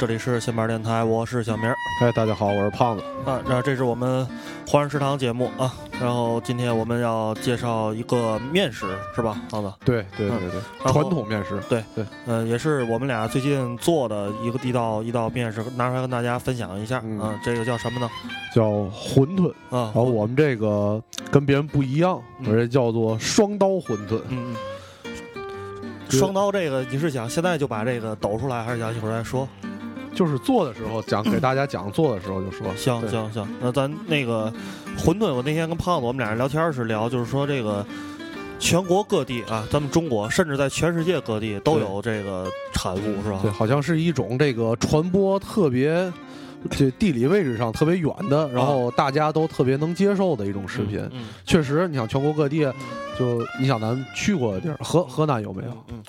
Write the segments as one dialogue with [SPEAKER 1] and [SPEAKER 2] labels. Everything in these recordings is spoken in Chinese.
[SPEAKER 1] 这里是新板电台，我是小明儿
[SPEAKER 2] 哎，大家好，我是胖子。
[SPEAKER 1] 啊。然后这是我们华人食堂节目啊。然后今天我们要介绍一个面食，是吧，胖子？
[SPEAKER 2] 对对对对，传统面食。
[SPEAKER 1] 对
[SPEAKER 2] 对，
[SPEAKER 1] 嗯、也是我们俩最近做的一个地道一道面食，拿出来跟大家分享一下。
[SPEAKER 2] 嗯
[SPEAKER 1] 啊，这个叫什么呢？
[SPEAKER 2] 叫馄饨。
[SPEAKER 1] 啊
[SPEAKER 2] 然，后我们这个跟别人不一样，
[SPEAKER 1] 嗯
[SPEAKER 2] 我这叫做双刀馄饨。
[SPEAKER 1] 嗯嗯。双刀这个，你是想现在就把这个抖出来，还是想一会儿再说？
[SPEAKER 2] 就是做的时候讲给大家讲做的时候就说。
[SPEAKER 1] 行行行，那咱那个馄饨，我那天跟胖子我们俩人聊天时聊，就是说这个全国各地啊，咱们中国甚至在全世界各地都有这个产物，是吧？
[SPEAKER 2] 对，好像是一种这个传播特别。这地理位置上特别远的，然后大家都特别能接受的一种食品。
[SPEAKER 1] 嗯，嗯
[SPEAKER 2] 确实，你想全国各地，就你想咱去过的地儿，河河南有没有？
[SPEAKER 1] 嗯，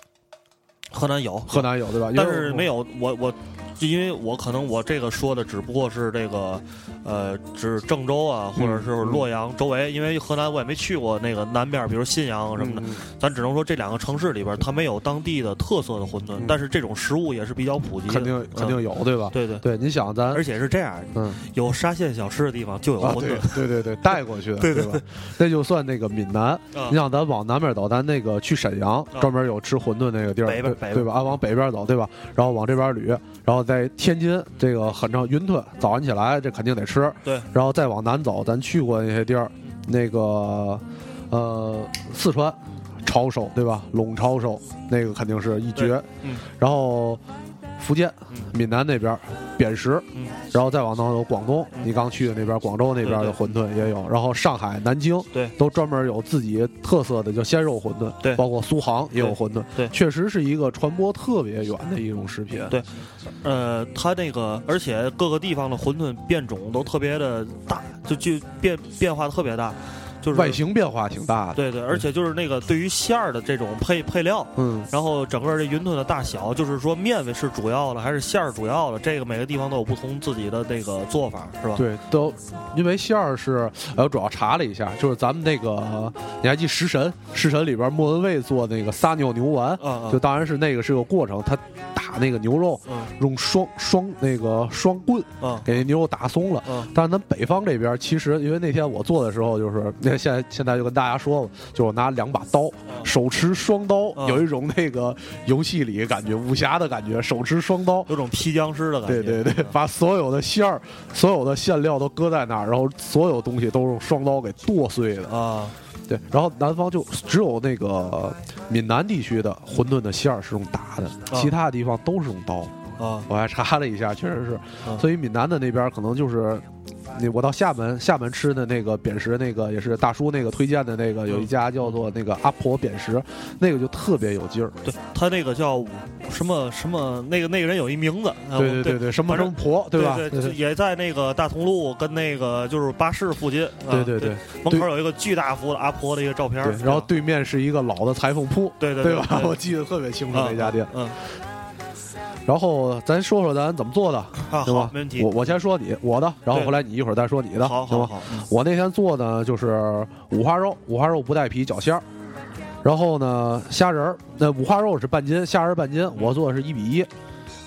[SPEAKER 1] 河南有，
[SPEAKER 2] 河南有对吧？
[SPEAKER 1] 但是没有我我，因为我可能我这个说的只不过是这个，呃，指郑州啊，或者是洛阳周围，因为河南我也没去过那个南边，比如信阳什么的，
[SPEAKER 2] 嗯
[SPEAKER 1] 咱只能说这两个城市里边它没有当地的特色的馄饨，
[SPEAKER 2] 嗯
[SPEAKER 1] 但是这种食物也是比较普及的，
[SPEAKER 2] 肯定肯定
[SPEAKER 1] 嗯
[SPEAKER 2] 有对吧？
[SPEAKER 1] 对对。
[SPEAKER 2] 对，你想咱
[SPEAKER 1] 而且是这样，
[SPEAKER 2] 嗯
[SPEAKER 1] 有沙县小吃的地方就有
[SPEAKER 2] 啊，
[SPEAKER 1] 馄饨。
[SPEAKER 2] 对对对，带过去的，
[SPEAKER 1] 对对
[SPEAKER 2] 吧？那就算那个闽南，
[SPEAKER 1] 啊
[SPEAKER 2] 你想咱往南边走，咱那个去沈阳，
[SPEAKER 1] 啊
[SPEAKER 2] 专门有吃馄饨那个地儿，
[SPEAKER 1] 北边北
[SPEAKER 2] 对对吧？啊，往北边走，对吧？然后往这边捋，然后在天津这个很正云吞，早上起来这肯定得吃，
[SPEAKER 1] 对。
[SPEAKER 2] 然后再往南走，咱去过那些地儿，那个呃四川抄手，对吧？陇抄手那个肯定是一绝，
[SPEAKER 1] 嗯
[SPEAKER 2] 然后福建、
[SPEAKER 1] 嗯。
[SPEAKER 2] 闽南那边扁食，
[SPEAKER 1] 嗯
[SPEAKER 2] 然后再往南有广东，你刚去的那边广州那边的馄饨也有，然后上海、南京
[SPEAKER 1] 对
[SPEAKER 2] 都专门有自己特色的叫鲜肉馄饨，
[SPEAKER 1] 对
[SPEAKER 2] 包括苏杭也有馄饨，
[SPEAKER 1] 对
[SPEAKER 2] 确实是一个传播特别远的一种食品，
[SPEAKER 1] 对呃，它那个，而且各个地方的馄饨变种都特别的大，就就变变化特别大，就是
[SPEAKER 2] 外形变化挺大的，
[SPEAKER 1] 对对，而且就是那个对于馅儿的这种配配料，
[SPEAKER 2] 嗯，
[SPEAKER 1] 然后整个这云吞的大小，就是说面是主要的还是馅儿主要的，这个每个地方都有不同自己的那个做法，是吧？
[SPEAKER 2] 对，都因为馅儿是，呃，我主要查了一下，就是咱们那个，你还记食神？食神里边莫文蔚做那个撒尿牛丸，
[SPEAKER 1] 啊啊
[SPEAKER 2] 就当然是那个是个过程，他打那个牛肉
[SPEAKER 1] 嗯
[SPEAKER 2] 用双双那个双棍
[SPEAKER 1] 嗯
[SPEAKER 2] 给那牛肉打松了。
[SPEAKER 1] 嗯
[SPEAKER 2] 但是咱北方这边，其实因为那天我做的时候，就是那现在现在就跟大家说了，就我拿两把刀，手持双刀，
[SPEAKER 1] 嗯
[SPEAKER 2] 有一种那个游戏里感觉武侠的感觉，手持双刀。
[SPEAKER 1] 有种劈僵尸的感觉。
[SPEAKER 2] 对对对，把所有的馅儿、所有的馅料都搁在那儿，然后所有东西都是用双刀给剁碎的。
[SPEAKER 1] 啊，
[SPEAKER 2] 对，然后南方就只有那个闽南地区的馄饨的馅儿是用打的，其他的地方都是用刀。
[SPEAKER 1] 啊
[SPEAKER 2] 我还查了一下，确实是，
[SPEAKER 1] 嗯
[SPEAKER 2] 所以闽南的那边可能就是。那我到厦门，厦门吃的那个扁食，那个也是大叔那个推荐的那个，有一家叫做那个阿婆扁食，那个就特别有劲儿。
[SPEAKER 1] 对他那个叫什么什么，那个那个人有一名字，啊
[SPEAKER 2] 对对对对，什么什么婆，
[SPEAKER 1] 对
[SPEAKER 2] 吧？
[SPEAKER 1] 对，也在那个大同路跟那个就是巴士附近，啊
[SPEAKER 2] 对对对
[SPEAKER 1] 门口有一个巨大幅的阿婆的一个照片，
[SPEAKER 2] 对，然后对面是一个老的裁缝铺，
[SPEAKER 1] 对对
[SPEAKER 2] 对吧？我记得特别清楚
[SPEAKER 1] 啊
[SPEAKER 2] 那家店。
[SPEAKER 1] 嗯，
[SPEAKER 2] 然后咱说说咱怎么做的，
[SPEAKER 1] 啊
[SPEAKER 2] 行吧？
[SPEAKER 1] 没问题
[SPEAKER 2] 我我先说你我的，然后
[SPEAKER 1] 对
[SPEAKER 2] 回来你一会儿再说你的，行吧？
[SPEAKER 1] 好好好，嗯
[SPEAKER 2] 我那天做呢就是五花肉，五花肉不带皮绞馅儿，然后呢虾仁儿，那五花肉是半斤，虾仁儿半斤，我做的是一比一。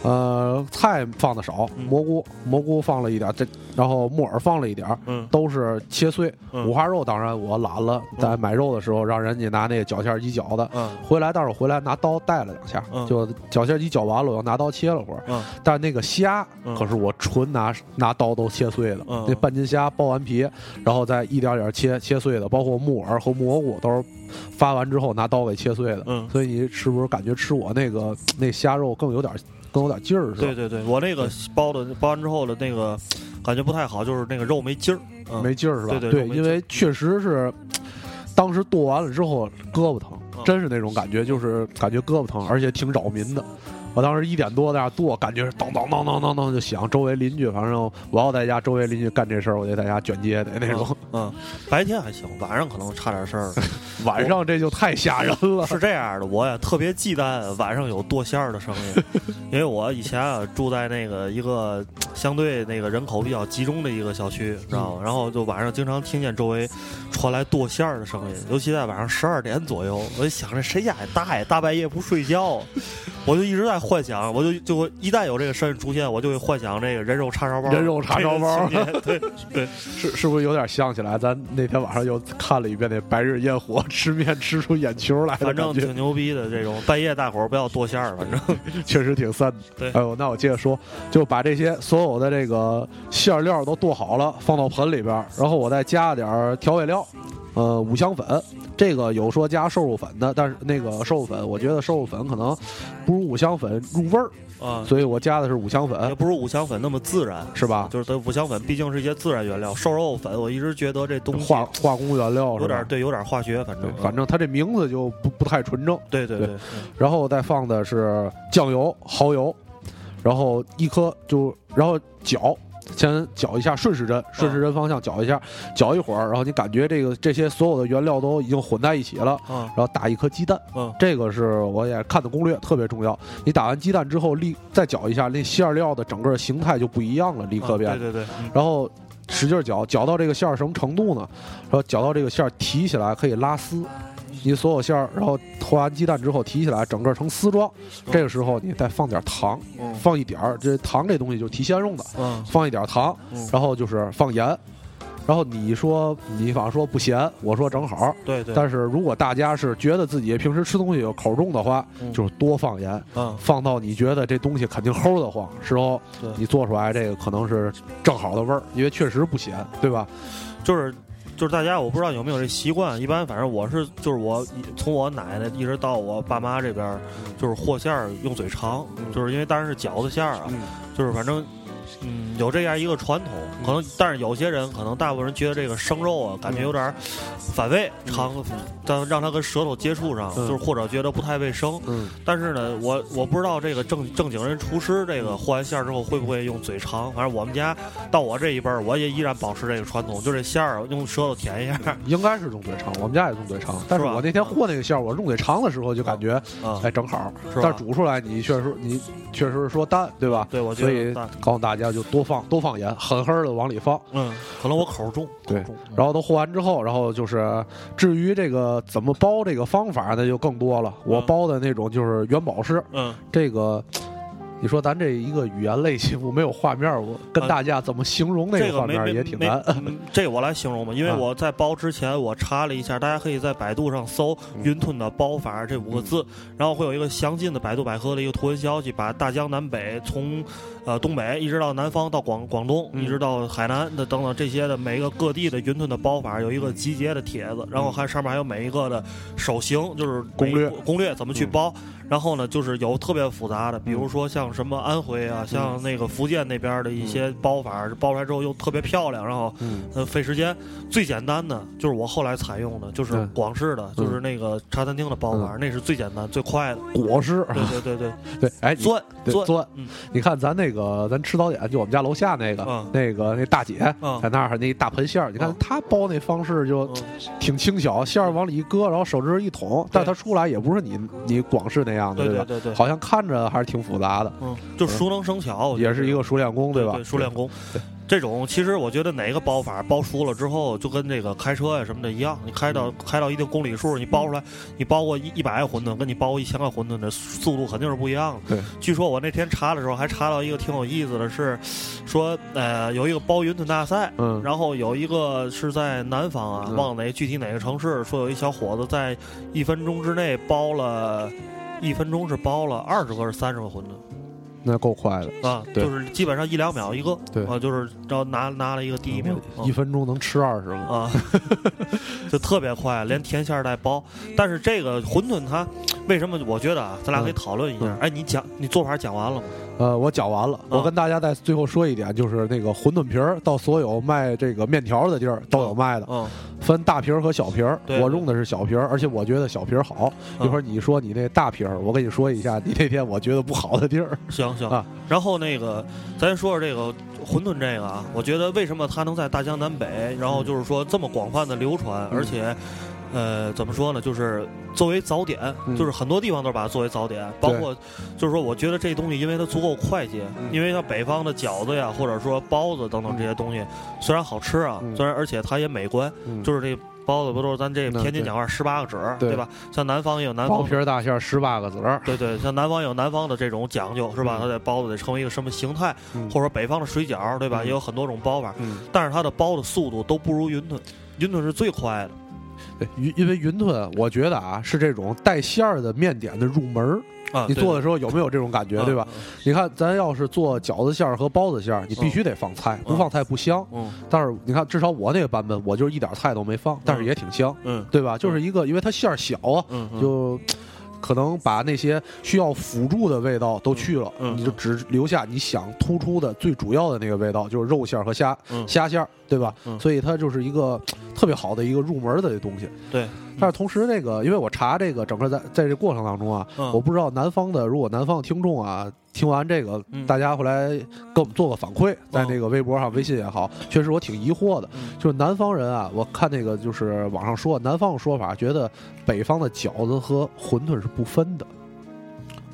[SPEAKER 2] 呃，菜放的少，
[SPEAKER 1] 嗯
[SPEAKER 2] 蘑菇蘑菇放了一点儿，这然后木耳放了一点都是切碎。
[SPEAKER 1] 嗯
[SPEAKER 2] 五花肉当然我懒了，在买肉的时候让人家拿那个绞馅机绞的，
[SPEAKER 1] 嗯
[SPEAKER 2] 回来待会儿回来拿刀带了两下，
[SPEAKER 1] 嗯
[SPEAKER 2] 就绞馅机绞完了，我又拿刀切了会儿。
[SPEAKER 1] 嗯
[SPEAKER 2] 但那个虾
[SPEAKER 1] 嗯
[SPEAKER 2] 可是我纯拿拿刀都切碎的，
[SPEAKER 1] 嗯
[SPEAKER 2] 那半斤虾剥完皮，然后再一点点切切碎的，包括木耳和蘑菇都是发完之后拿刀给切碎的。
[SPEAKER 1] 嗯
[SPEAKER 2] 所以你是不是感觉吃我那个那虾肉更有点更有点劲儿是吧？
[SPEAKER 1] 对对对，我那个包的包完之后的那个感觉不太好，就是那个肉没劲儿，嗯
[SPEAKER 2] 没劲儿是吧？
[SPEAKER 1] 对对肉没劲儿
[SPEAKER 2] 因为确实是当时剁完了之后胳膊疼，
[SPEAKER 1] 嗯
[SPEAKER 2] 真是那种感觉，就是感觉胳膊疼，而且挺扰民的。我当时一点多在那剁，感觉是当当当当当当就响，周围邻居反正我要在家，周围邻居干这事儿，我就在家卷街的那种。
[SPEAKER 1] 嗯，白天还行，晚上可能差点事儿。
[SPEAKER 2] 晚上这就太吓人了。
[SPEAKER 1] 是这样的，我也特别忌惮晚上有剁馅儿的声音，因为我以前啊住在那个一个相对那个人口比较集中的一个小区，知道吗？然后就晚上经常听见周围传来剁馅儿的声音，尤其在晚上十二点左右，我就想着谁家的大爷大半夜不睡觉？我就一直在幻想，我就就会一旦有这个声音出现，我就会幻想这个人肉叉烧包，
[SPEAKER 2] 人肉叉烧包
[SPEAKER 1] 对 对，
[SPEAKER 2] 是是不是有点像起来？咱那天晚上又看了一遍那《白日焰火》，吃面吃出眼球来的
[SPEAKER 1] 反正，挺牛逼的这种。半夜大伙儿不要剁馅儿，反正
[SPEAKER 2] 确实挺膻的。
[SPEAKER 1] 对
[SPEAKER 2] 哎呦，那我接着说，就把这些所有的这个馅料都剁好了，放到盆里边，然后我再加点儿调味料，呃，五香粉。这个有说加瘦肉粉的，但是那个瘦肉粉，我觉得瘦肉粉可能不如五香粉入味儿，
[SPEAKER 1] 啊，
[SPEAKER 2] 所以我加的是五香
[SPEAKER 1] 也
[SPEAKER 2] 粉，
[SPEAKER 1] 不如五香粉那么自然。
[SPEAKER 2] 是吧？
[SPEAKER 1] 就是它五香粉毕竟是一些自然原料，瘦肉粉我一直觉得这东西
[SPEAKER 2] 化化工原料？
[SPEAKER 1] 有点对，有点化学，反正，
[SPEAKER 2] 反正它这名字就不不太纯正。对
[SPEAKER 1] 对对对，
[SPEAKER 2] 然后再放的是酱油、蚝油，然后一颗就然后搅，先搅一下顺时针，顺时针方向搅一下，搅一会儿，然后你感觉这个这些所有的原料都已经混在一起了，
[SPEAKER 1] 啊
[SPEAKER 2] 然后打一颗鸡蛋，
[SPEAKER 1] 嗯
[SPEAKER 2] 这个是我也看的攻略，特别重要。你打完鸡蛋之后，立再搅一下，那馅料的整个形态就不一样了，立刻变。
[SPEAKER 1] 啊对对对，嗯
[SPEAKER 2] 然后使劲搅，搅到这个馅儿什么程度呢？然后搅到这个馅儿提起来可以拉丝。你所有馅儿，然后和完鸡蛋之后提起来，整个成丝状。这个时候你再放点糖，
[SPEAKER 1] 嗯
[SPEAKER 2] 放一点儿，这糖这东西就是提鲜用的，
[SPEAKER 1] 嗯
[SPEAKER 2] 放一点糖，
[SPEAKER 1] 嗯
[SPEAKER 2] 然后就是放盐。然后你说你反正说不咸，我说正好。
[SPEAKER 1] 对对，
[SPEAKER 2] 但是如果大家是觉得自己平时吃东西有口重的话，
[SPEAKER 1] 嗯
[SPEAKER 2] 就是多放盐，
[SPEAKER 1] 嗯
[SPEAKER 2] 放到你觉得这东西肯定齁得慌时候，你做出来这个可能是正好的味儿，因为确实不咸，对吧？
[SPEAKER 1] 就是就是大家我不知道有没有这习惯，一般反正我是就是我从我奶奶一直到我爸妈这边，就是和馅儿用嘴尝，就是因为当然是饺子馅儿啊，
[SPEAKER 2] 嗯
[SPEAKER 1] 就是反正。嗯，有这样一个传统，可能，但是有些人可能大部分人觉得这个生肉啊，感觉有点反胃，尝，但让它跟舌头接触上，
[SPEAKER 2] 嗯
[SPEAKER 1] 就是或者觉得不太卫生。
[SPEAKER 2] 嗯，
[SPEAKER 1] 但是呢，我我不知道这个正正经人厨师这个和完馅儿之后会不会用嘴尝。反正我们家到我这一辈儿，我也依然保持这个传统，就这馅儿用舌头舔一下
[SPEAKER 2] 应该是用嘴尝，我们家也用嘴尝。但是我那天和那个馅儿，我用嘴尝的时候就感觉
[SPEAKER 1] 啊。
[SPEAKER 2] 哎正好，
[SPEAKER 1] 是
[SPEAKER 2] 但是煮出来你确实你确实是说淡，对吧？
[SPEAKER 1] 对，我觉
[SPEAKER 2] 所以告诉大家就多放多放盐，狠狠的往里放。
[SPEAKER 1] 嗯，可能我口重，
[SPEAKER 2] 对然后都和完之后，然后就是至于这个怎么包这个方法，那就更多了。我
[SPEAKER 1] 嗯
[SPEAKER 2] 包的那种就是元宝式，
[SPEAKER 1] 嗯，
[SPEAKER 2] 这个。你说咱这一个语言类节目没有画面，我跟
[SPEAKER 1] 啊
[SPEAKER 2] 大家怎么形容那
[SPEAKER 1] 这
[SPEAKER 2] 个画面也挺难。
[SPEAKER 1] 嗯这个我来形容吧，因为
[SPEAKER 2] 啊
[SPEAKER 1] 我在包之前我查了一下，大家可以在百度上搜“
[SPEAKER 2] 嗯
[SPEAKER 1] 云吞的包法”这五个字，然后会有一个详尽的百度百科的一个图文消息，把大江南北从呃东北一直到南方到广广东，
[SPEAKER 2] 嗯
[SPEAKER 1] 一直到海南的等等这些的每一个各地的云吞的包法有一个集结的帖子，然后还上面还有每一个的手型，就是
[SPEAKER 2] 攻略
[SPEAKER 1] 攻略怎么去
[SPEAKER 2] 嗯
[SPEAKER 1] 包。然后呢，就是有特别复杂的，比如说像什么安徽啊，像那个福建那边的一些包法，包出来之后又特别漂亮，然后费时间。最简单的就是我后来采用的，就是
[SPEAKER 2] 嗯
[SPEAKER 1] 广式的，就是那个茶餐厅的包法，那是最简单最快的。
[SPEAKER 2] 果。式，
[SPEAKER 1] 对对对对，
[SPEAKER 2] 对，哎，
[SPEAKER 1] 钻钻
[SPEAKER 2] 你看咱那个咱吃早点，就我们家楼下那个
[SPEAKER 1] 嗯。
[SPEAKER 2] 那个那大姐
[SPEAKER 1] 嗯
[SPEAKER 2] 在那儿那大盆馅儿，你看
[SPEAKER 1] 嗯。
[SPEAKER 2] 她包那方式就
[SPEAKER 1] 嗯。
[SPEAKER 2] 挺轻巧，馅儿往里一搁，然后手指一捅，但是它出来也不是你你广式那样的，吧？
[SPEAKER 1] 对对对对，
[SPEAKER 2] 好像看着还是挺复杂的，
[SPEAKER 1] 嗯，就熟能生巧，
[SPEAKER 2] 也是一个熟练工，吧？
[SPEAKER 1] 对对，熟练工。这种其实我觉得哪个包法包熟了之后，就跟这个开车呀什么的一样，你开到开到一定公里数，你包出来，你包过一一百个馄饨，跟你包过一千个馄饨的速度肯定是不一样的。
[SPEAKER 2] 对，
[SPEAKER 1] 据说我那天查的时候还查到一个挺有意思的是，说呃有一个包云吞大赛，
[SPEAKER 2] 嗯，
[SPEAKER 1] 然后有一个是在南方啊，
[SPEAKER 2] 嗯
[SPEAKER 1] 忘了哪具体哪个城市，说有一小伙子在一分钟之内包了。一分钟是包了二十个是三十个馄饨
[SPEAKER 2] 那够快的，
[SPEAKER 1] 啊，
[SPEAKER 2] 对。
[SPEAKER 1] 就是基本上一两秒一个，
[SPEAKER 2] 对。
[SPEAKER 1] 啊，就是然后拿拿了一个第一名，
[SPEAKER 2] 一分钟能吃二十个，
[SPEAKER 1] 啊，就特别快，连甜馅儿带包。但是这个馄饨它为什么？我觉得啊，咱俩可以讨论一下
[SPEAKER 2] 嗯。
[SPEAKER 1] 哎，你讲你做法讲完了吗？
[SPEAKER 2] 呃，我讲完了，我跟大家再最后说一点，就是那个馄饨皮儿，到所有卖这个面条的地儿都有卖的，
[SPEAKER 1] 嗯，
[SPEAKER 2] 分大皮儿和小皮儿。我用的是小皮儿，而且我觉得小皮儿好。
[SPEAKER 1] 嗯
[SPEAKER 2] 一会儿你说你那大皮儿，我跟你说一下，你那天我觉得不好的地儿。
[SPEAKER 1] 行行
[SPEAKER 2] 啊。
[SPEAKER 1] 然后那个，咱说说这个馄饨这个啊，我觉得为什么它能在大江南北，然后就是说这么广泛的流传，
[SPEAKER 2] 嗯
[SPEAKER 1] 而且。呃，怎么说呢？就是作为早点，
[SPEAKER 2] 嗯
[SPEAKER 1] 就是很多地方都是把它作为早点，包括就是说，我觉得这东西因为它足够快捷，
[SPEAKER 2] 嗯
[SPEAKER 1] 因为它北方的饺子呀，或者说包子等等这些东西，虽然好吃啊，
[SPEAKER 2] 嗯
[SPEAKER 1] 虽然而且它也美观，
[SPEAKER 2] 嗯
[SPEAKER 1] 就是这包子不都是咱这天津讲话十八个褶儿，
[SPEAKER 2] 对
[SPEAKER 1] 对吧？像南方也有南方
[SPEAKER 2] 包皮儿大馅儿十八个褶儿，
[SPEAKER 1] 对对，像南方也有南方的这种讲究，是吧？
[SPEAKER 2] 嗯
[SPEAKER 1] 它的包子得成为一个什么形态，
[SPEAKER 2] 嗯
[SPEAKER 1] 或者说北方的水饺，对吧？
[SPEAKER 2] 嗯
[SPEAKER 1] 也有很多种包法，
[SPEAKER 2] 嗯，
[SPEAKER 1] 但是它的包的速度都不如云吞，云吞是最快的。
[SPEAKER 2] 对，云因为云吞，我觉得啊是这种带馅儿的面点的入门儿。
[SPEAKER 1] 啊，
[SPEAKER 2] 你做的时候有没有这种感觉，
[SPEAKER 1] 嗯
[SPEAKER 2] 对吧？？你看，咱要是做饺子馅儿和包子馅儿，你必须得放菜，不放菜不香。
[SPEAKER 1] 嗯
[SPEAKER 2] 但是你看，至少我那个版本，我就是一点菜都没放，但是也挺香，
[SPEAKER 1] 嗯
[SPEAKER 2] 对吧？就是一个，因为它馅儿小就可能把那些需要辅助的味道都去了，你就只留下你想突出的最主要的那个味道，就是肉馅儿和虾、
[SPEAKER 1] 嗯
[SPEAKER 2] 虾馅儿，对吧？
[SPEAKER 1] 嗯
[SPEAKER 2] 所以它就是一个特别好的一个入门的东西。
[SPEAKER 1] 对，
[SPEAKER 2] 但是同时，那个因为我查这个整个在在这过程当中啊，
[SPEAKER 1] 嗯
[SPEAKER 2] 我不知道南方的，如果南方的听众啊，听完这个，
[SPEAKER 1] 嗯
[SPEAKER 2] 大家回来给我们做个反馈，在那个微博上、微信也好，确实我挺疑惑的。
[SPEAKER 1] 嗯
[SPEAKER 2] 就是南方人啊，我看那个就是网上说，南方的说法，觉得北方的饺子和馄饨是不分的。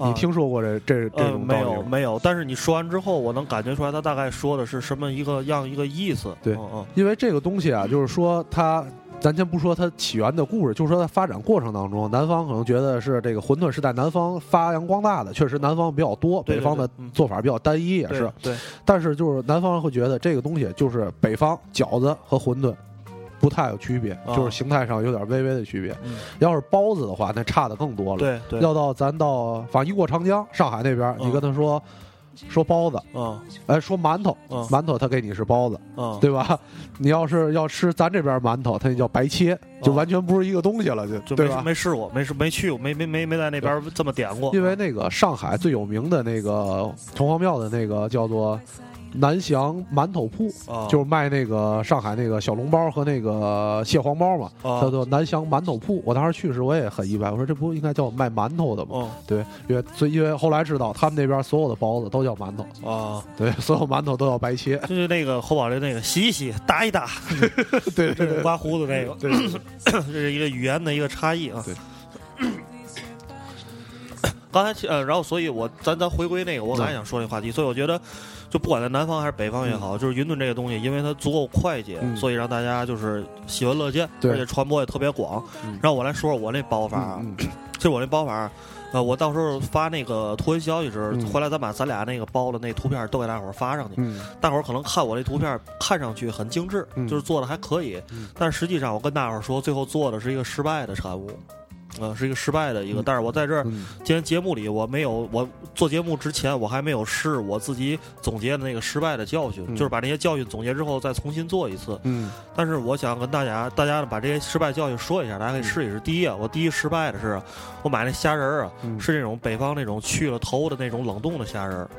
[SPEAKER 2] 你
[SPEAKER 1] 啊
[SPEAKER 2] 听说过这这这
[SPEAKER 1] 呃，没
[SPEAKER 2] 种道理吗？
[SPEAKER 1] 有没有，但是你说完之后，我能感觉出来他大概说的是什么一个样一个意思。
[SPEAKER 2] 对
[SPEAKER 1] 嗯嗯
[SPEAKER 2] 因为这个东西啊，就是说它，咱先不说它起源的故事，就说它发展过程当中，南方可能觉得是这个馄饨是在南方发扬光大的，确实南方比较多，北方的做法比较单一，也
[SPEAKER 1] 对
[SPEAKER 2] 是。
[SPEAKER 1] 对，
[SPEAKER 2] 但是就是南方人会觉得这个东西就是北方饺子和馄饨。不太有区别，
[SPEAKER 1] 啊
[SPEAKER 2] 就是形态上有点微微的区别。
[SPEAKER 1] 嗯
[SPEAKER 2] 要是包子的话，那差的更多了。
[SPEAKER 1] 对对，
[SPEAKER 2] 要到咱到反正一过长江，上海那边，
[SPEAKER 1] 嗯
[SPEAKER 2] 你跟他说说包子，
[SPEAKER 1] 嗯
[SPEAKER 2] 哎，说馒头，
[SPEAKER 1] 嗯
[SPEAKER 2] 馒头他给你是包子，
[SPEAKER 1] 嗯，
[SPEAKER 2] 对吧？你要是要吃咱这边馒头，它那叫白切，就完全不是一个东西了，就对吧？
[SPEAKER 1] 没试过，没试没去过，没没没没在那边这么点过。
[SPEAKER 2] 因为那个上海最有名的那个城隍庙的那个叫做南翔馒头铺，
[SPEAKER 1] 啊，
[SPEAKER 2] 就是卖那个上海那个小笼包和那个蟹黄包嘛，
[SPEAKER 1] 啊。
[SPEAKER 2] 叫做南翔馒头铺。我当时去时我也很意外，我说这不应该叫卖馒头的吗？
[SPEAKER 1] 嗯
[SPEAKER 2] 对，因为所以因为后来知道他们那边所有的包子都叫馒头，
[SPEAKER 1] 啊，
[SPEAKER 2] 对，所有馒头都要白切，
[SPEAKER 1] 就是那个侯宝林那个洗一洗打一打，
[SPEAKER 2] 对对对。
[SPEAKER 1] 刮胡子那个，
[SPEAKER 2] 对，
[SPEAKER 1] 这是一个语言的一个差异啊。
[SPEAKER 2] 对。
[SPEAKER 1] 刚才呃，然后所以我咱咱回归那个我刚才想说那话题，所以我觉得，就不管在南方还是北方也好，就是云吞这个东西，因为它足够快捷，
[SPEAKER 2] 嗯
[SPEAKER 1] 所以让大家就是喜闻乐见，而且传播也特别广。
[SPEAKER 2] 嗯
[SPEAKER 1] 让我来说说我那包法啊，
[SPEAKER 2] 嗯
[SPEAKER 1] 其实我那包法，呃，我到时候发那个图文消息时，
[SPEAKER 2] 嗯
[SPEAKER 1] 回来咱把咱俩那个包的那图片都给大伙儿发上去。
[SPEAKER 2] 嗯
[SPEAKER 1] 大伙儿可能看我这图片看上去很精致，
[SPEAKER 2] 嗯
[SPEAKER 1] 就是做的还可以，
[SPEAKER 2] 嗯
[SPEAKER 1] 但实际上我跟大伙儿说，最后做的是一个失败的产物。呃，是一个失败的一个，
[SPEAKER 2] 嗯
[SPEAKER 1] 但是我在这儿
[SPEAKER 2] 嗯。
[SPEAKER 1] 今天节目里，我没有我做节目之前，我还没有试我自己总结的那个失败的教训，
[SPEAKER 2] 嗯。
[SPEAKER 1] 就是把那些教训总结之后再重新做一次。
[SPEAKER 2] 嗯。
[SPEAKER 1] 但是我想跟大家，大家把这些失败教训说一下，大家可以试一试。第一啊，我第一失败的是，我买那虾仁儿啊，
[SPEAKER 2] 嗯，
[SPEAKER 1] 是那种北方那种去了头的那种冷冻的虾仁儿，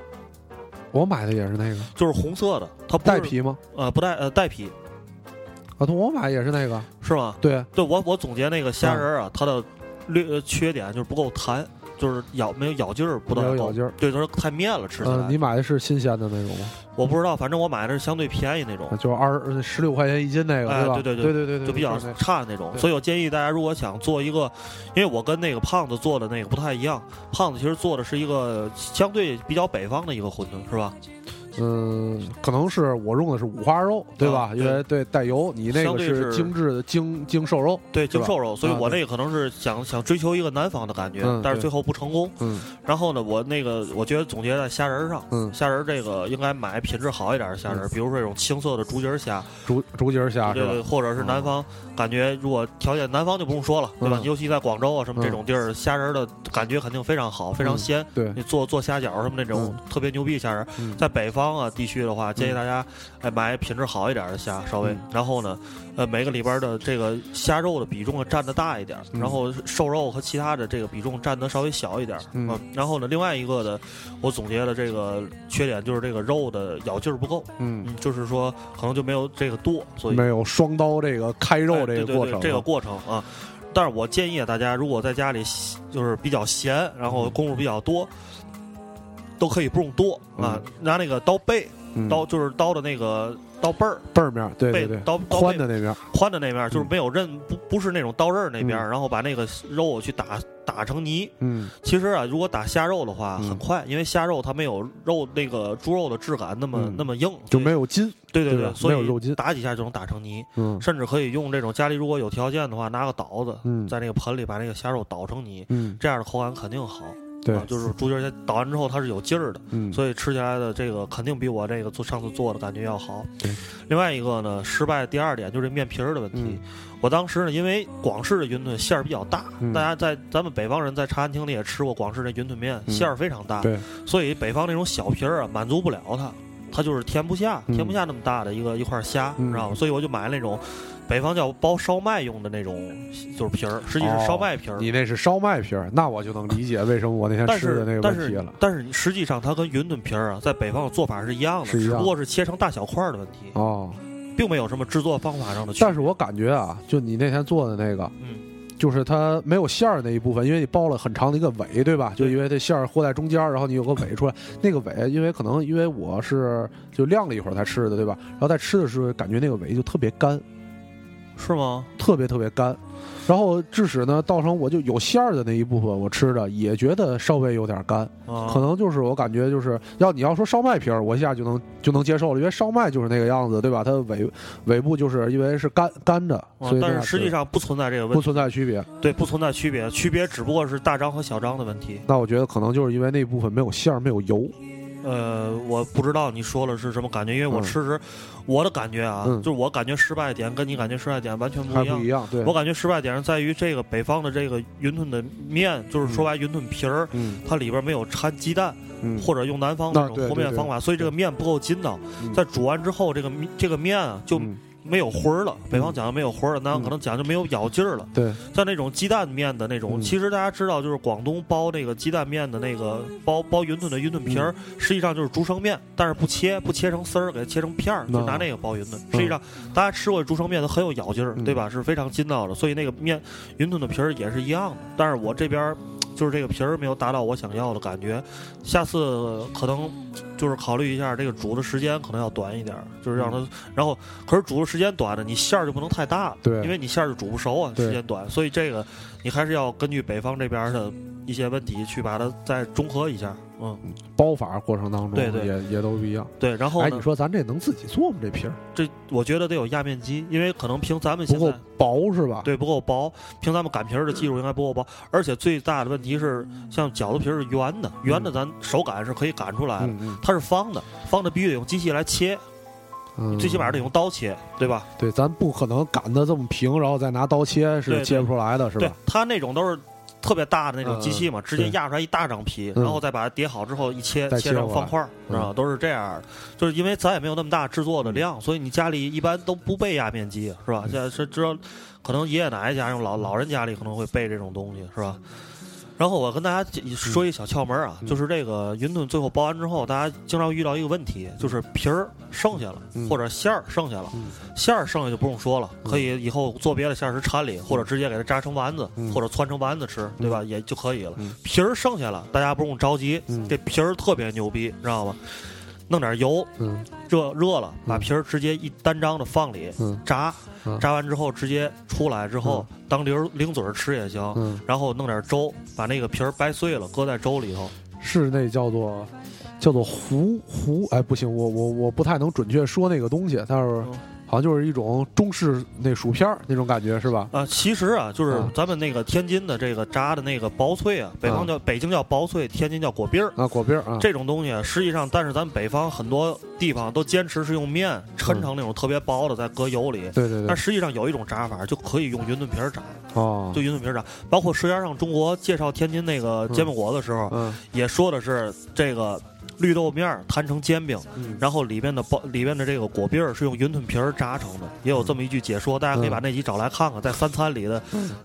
[SPEAKER 2] 我买的也是那个。
[SPEAKER 1] 就是红色的，它不
[SPEAKER 2] 带，皮吗？
[SPEAKER 1] 呃，不带呃带皮。
[SPEAKER 2] 啊，对，我买也是那个，
[SPEAKER 1] 是吗？
[SPEAKER 2] 对，
[SPEAKER 1] 对我我总结那个虾仁儿啊，它的略呃缺点就是不够弹，就是咬没有咬劲儿，不太够。
[SPEAKER 2] 没有咬劲儿。
[SPEAKER 1] 对，它太面了，吃起来。
[SPEAKER 2] 嗯，你买的是新鲜的那种吗？
[SPEAKER 1] 我不知道，反正我买的是相对便宜那种。
[SPEAKER 2] 就是二十六块钱一斤那个，
[SPEAKER 1] 哎
[SPEAKER 2] 吧？
[SPEAKER 1] 对对
[SPEAKER 2] 对对对对，
[SPEAKER 1] 就比较
[SPEAKER 2] 就是那
[SPEAKER 1] 差的那种，
[SPEAKER 2] 对
[SPEAKER 1] 所以我建议大家，如果想做一个，因为我跟那个胖子做的那个不太一样，胖子其实做的是一个相对比较北方的一个馄饨，是吧？
[SPEAKER 2] 嗯，可能是我用的是五花肉，对吧？
[SPEAKER 1] 啊
[SPEAKER 2] 因为对带油，你那个
[SPEAKER 1] 是
[SPEAKER 2] 精致的精精瘦肉，
[SPEAKER 1] 对，精瘦肉，所以我那个可能是想想追求一个南方的感觉，但是最后不成功。
[SPEAKER 2] 嗯。
[SPEAKER 1] 然后呢，我那个我觉得总结在虾仁上，
[SPEAKER 2] 嗯，
[SPEAKER 1] 虾仁这个应该买品质好一点的虾仁，比如说这种青色的竹节虾，
[SPEAKER 2] 竹竹节虾
[SPEAKER 1] 对，或者是南方，感觉如果条件南方就不用说了，对吧？
[SPEAKER 2] 嗯。
[SPEAKER 1] 尤其在广州啊什么这种地儿，虾仁的感觉肯定非常好，非常
[SPEAKER 2] 嗯。
[SPEAKER 1] 鲜。
[SPEAKER 2] 对，
[SPEAKER 1] 你做做虾饺什么那种特别牛逼虾仁在北方啊地区的话，建议大家哎买品质好一点的虾，稍微
[SPEAKER 2] 嗯，
[SPEAKER 1] 然后呢，呃每个里边的这个虾肉的比重啊占的大一点，
[SPEAKER 2] 嗯。
[SPEAKER 1] 然后瘦肉和其他的这个比重占的稍微小一点，
[SPEAKER 2] 嗯
[SPEAKER 1] 然后呢，另外一个的我总结的这个缺点就是这个肉的咬劲儿不够，
[SPEAKER 2] 嗯，
[SPEAKER 1] 嗯，就是说可能就没有这个剁，所以
[SPEAKER 2] 没有双刀这个开肉
[SPEAKER 1] 哎
[SPEAKER 2] 这个过程啊，
[SPEAKER 1] 这个过程啊。但是我建议大家，如果在家里就是比较闲，然后功夫比较多，都可以不用剁啊，拿那个刀背
[SPEAKER 2] 嗯。
[SPEAKER 1] 刀就是刀的那个刀背儿。
[SPEAKER 2] 背儿面，对对对，
[SPEAKER 1] 刀
[SPEAKER 2] 宽的那边。儿，
[SPEAKER 1] 宽的那边，就是没有刃，不不是那种刀刃那边，
[SPEAKER 2] 嗯。
[SPEAKER 1] 然后把那个肉去打打成泥。
[SPEAKER 2] 嗯。
[SPEAKER 1] 其实啊，如果打虾肉的话，
[SPEAKER 2] 嗯。
[SPEAKER 1] 很快，因为虾肉它没有肉那个猪肉的质感那么、
[SPEAKER 2] 嗯。
[SPEAKER 1] 那么硬，
[SPEAKER 2] 就没有筋，
[SPEAKER 1] 对对
[SPEAKER 2] 对
[SPEAKER 1] 所以
[SPEAKER 2] 没有肉筋。
[SPEAKER 1] 打几下就能打成泥，
[SPEAKER 2] 嗯。
[SPEAKER 1] 甚至可以用这种家里如果有条件的话，拿个刀子
[SPEAKER 2] 嗯。
[SPEAKER 1] 在那个盆里把那个虾肉捣成泥，
[SPEAKER 2] 嗯，
[SPEAKER 1] 这样的口感肯定好。
[SPEAKER 2] 对
[SPEAKER 1] 啊，就是猪蹄儿捣完之后它是有劲儿的，
[SPEAKER 2] 嗯，
[SPEAKER 1] 所以吃起来的这个肯定比我这个做上次做的感觉要好
[SPEAKER 2] 对。
[SPEAKER 1] 另外一个呢，失败的第二点就是这面皮儿的问题。
[SPEAKER 2] 嗯
[SPEAKER 1] 我当时呢，因为广式的云吞馅儿比较大，
[SPEAKER 2] 嗯
[SPEAKER 1] 大家在咱们北方人在茶餐厅里也吃过广式的云吞面，
[SPEAKER 2] 嗯
[SPEAKER 1] 馅儿非常大，
[SPEAKER 2] 对，
[SPEAKER 1] 所以北方那种小皮儿啊满足不了它，它就是填不下，
[SPEAKER 2] 嗯
[SPEAKER 1] 填不下那么大的一个一块虾，
[SPEAKER 2] 你
[SPEAKER 1] 知道吗？所以我就买那种北方叫包烧麦用的那种，就是皮儿，实际是烧麦皮儿。
[SPEAKER 2] 哦你那是烧麦皮儿，那我就能理解为什么我那天吃的那个问题了。
[SPEAKER 1] 但是实际上它跟云吞皮儿啊，在北方的做法是一样的，
[SPEAKER 2] 是样
[SPEAKER 1] 只不过是切成大小块儿的问题，
[SPEAKER 2] 哦，
[SPEAKER 1] 并没有什么制作方法上的区别。
[SPEAKER 2] 但是我感觉啊，就你那天做的那个，
[SPEAKER 1] 嗯，
[SPEAKER 2] 就是它没有馅儿那一部分，因为你包了很长的一个尾，对吧？就因为这馅儿和在中间，然后你有个尾出来，那个尾，因为可能因为我是就晾了一会儿才吃的，对吧？然后在吃的时候，感觉那个尾就特别干，
[SPEAKER 1] 是吗？
[SPEAKER 2] 特别特别干。然后致使呢，造成我就有馅儿的那一部分，我吃的也觉得稍微有点干，
[SPEAKER 1] 啊，
[SPEAKER 2] 可能就是我感觉就是要你要说烧麦皮儿，我一下就能就能接受了，因为烧麦就是那个样子，对吧？它的尾尾部就是因为是干干的，所以
[SPEAKER 1] 啊但是实际
[SPEAKER 2] 上
[SPEAKER 1] 上不存在这个问题不，
[SPEAKER 2] 存在区别。
[SPEAKER 1] 对，不存在区别，区别只不过是大张和小张的问题。
[SPEAKER 2] 那我觉得可能就是因为那部分没有馅儿，没有油。
[SPEAKER 1] 呃，我不知道你说了是什么感觉，因为我
[SPEAKER 2] 嗯。
[SPEAKER 1] 吃时，我的感觉啊，
[SPEAKER 2] 嗯。
[SPEAKER 1] 就是我感觉失败点跟你感觉失败点完全不一样。
[SPEAKER 2] 还不一。样，对，
[SPEAKER 1] 我感觉失败点是在于这个北方的这个云吞的面，就是说白云吞皮儿，
[SPEAKER 2] 嗯。
[SPEAKER 1] 它里边没有掺鸡蛋，
[SPEAKER 2] 嗯，
[SPEAKER 1] 或者用南方那种和面方法，所以这个面不够筋道。
[SPEAKER 2] 嗯。
[SPEAKER 1] 在煮完之后，这个这个面啊就
[SPEAKER 2] 嗯
[SPEAKER 1] 没有魂儿了。北方讲究没有魂儿了，南方可能讲究没有咬劲儿了。
[SPEAKER 2] 对，
[SPEAKER 1] 像那种鸡蛋面的那种，
[SPEAKER 2] 嗯
[SPEAKER 1] 其实大家知道，就是广东包那个鸡蛋面的那个包包云吞的云吞皮儿，实际上就是竹升面，但是不切不切成丝儿，给它切成片儿，
[SPEAKER 2] 嗯
[SPEAKER 1] 就拿那个包云吞。实际上大家吃过竹升面，它很有咬劲儿，
[SPEAKER 2] 嗯
[SPEAKER 1] 对吧？是非常筋道的，所以那个面云吞的皮儿也是一样的。但是我这边儿就是这个皮儿没有达到我想要的感觉，下次可能就是考虑一下这个煮的时间可能要短一点儿，就是让它，然后可是煮的时间短呢，你馅儿就不能太大了，
[SPEAKER 2] 对。
[SPEAKER 1] 因为你馅儿就煮不熟啊，时间短，所以这个你还是要根据北方这边的一些问题去把它再中和一下，嗯，
[SPEAKER 2] 包法过程当中
[SPEAKER 1] 对对
[SPEAKER 2] 也也都不一样。
[SPEAKER 1] 对，然后
[SPEAKER 2] 哎，你，说咱这能自己做吗？这皮儿
[SPEAKER 1] 这我觉得得有压面机，因为可能凭咱们
[SPEAKER 2] 不够
[SPEAKER 1] 现在。
[SPEAKER 2] 薄是吧？
[SPEAKER 1] 对，不够薄，凭咱们擀皮儿的技术应该不够薄，而且最大的问题是，像饺子皮儿是圆的，圆的咱手擀是可以擀出来的，它是方的，方的必须得用机器来切，
[SPEAKER 2] 嗯，
[SPEAKER 1] 最起码得用刀切，对吧？
[SPEAKER 2] 对，咱不可能擀的这么平，然后再拿刀切，是切不出来的，是
[SPEAKER 1] 对
[SPEAKER 2] 吧？，
[SPEAKER 1] 它那种都是特别大的那种机器嘛，直接压出来一大张皮，
[SPEAKER 2] 嗯
[SPEAKER 1] 然后再把它叠好之后一切，切成方块儿，
[SPEAKER 2] 嗯
[SPEAKER 1] 啊，都是这样的。就是因为咱也没有那么大制作的量，所以你家里一般都不备压面机，是吧？
[SPEAKER 2] 嗯
[SPEAKER 1] 现在是知道，可能爷爷奶奶家用老老人家里可能会备这种东西，是吧？然后我跟大家说一小窍门啊，
[SPEAKER 2] 嗯。
[SPEAKER 1] 就是这个云吞最后包完之后，大家经常遇到一个问题，就是皮儿剩下了，
[SPEAKER 2] 嗯。
[SPEAKER 1] 或者馅儿剩下了。
[SPEAKER 2] 嗯。
[SPEAKER 1] 馅儿剩下就不用说了，
[SPEAKER 2] 嗯。
[SPEAKER 1] 可以以后做别的馅儿时掺里，或者直接给它炸成丸子，
[SPEAKER 2] 嗯。
[SPEAKER 1] 或者汆成丸子吃，对吧？也就可以了。
[SPEAKER 2] 嗯。
[SPEAKER 1] 皮儿剩下了，大家不用着急，
[SPEAKER 2] 嗯。
[SPEAKER 1] 这皮儿特别牛逼，知道吗？弄点油，
[SPEAKER 2] 嗯。
[SPEAKER 1] 热热了，把
[SPEAKER 2] 嗯
[SPEAKER 1] 皮儿直接一单张的放里
[SPEAKER 2] 嗯。
[SPEAKER 1] 炸，
[SPEAKER 2] 嗯。
[SPEAKER 1] 炸完之后直接出来之后当零零嘴儿吃也行。
[SPEAKER 2] 嗯，
[SPEAKER 1] 然后弄点粥，把那个皮儿掰碎了，搁在粥里头。
[SPEAKER 2] 是那叫做叫做糊糊，哎，不行，我我我不太能准确说那个东西，但是
[SPEAKER 1] 嗯
[SPEAKER 2] 好像就是一种中式那薯片儿那种感觉，是吧？
[SPEAKER 1] 啊，其实啊，就是
[SPEAKER 2] 啊
[SPEAKER 1] 咱们那个天津的这个炸的那个薄脆啊，北方叫、北京叫薄脆，天津叫果篦儿。
[SPEAKER 2] 啊，果篦儿啊，
[SPEAKER 1] 这种东西啊，实际上，但是咱们北方很多地方都坚持是用面抻成那种特别薄的，再搁油里。
[SPEAKER 2] 对对对
[SPEAKER 1] 但，实际上有一种炸法，就可以用云吞皮儿炸，
[SPEAKER 2] 哦，
[SPEAKER 1] 就云吞皮儿炸。包括《舌尖上中国》介绍天津那个煎饼果子的时候，
[SPEAKER 2] 嗯
[SPEAKER 1] 也说的是这个绿豆面摊成煎饼，
[SPEAKER 2] 嗯。
[SPEAKER 1] 然后里面的包里面的这个果篦儿是用云吞皮儿炸成的，也有这么一句解说，大家可以把那集找来看看，在三餐里的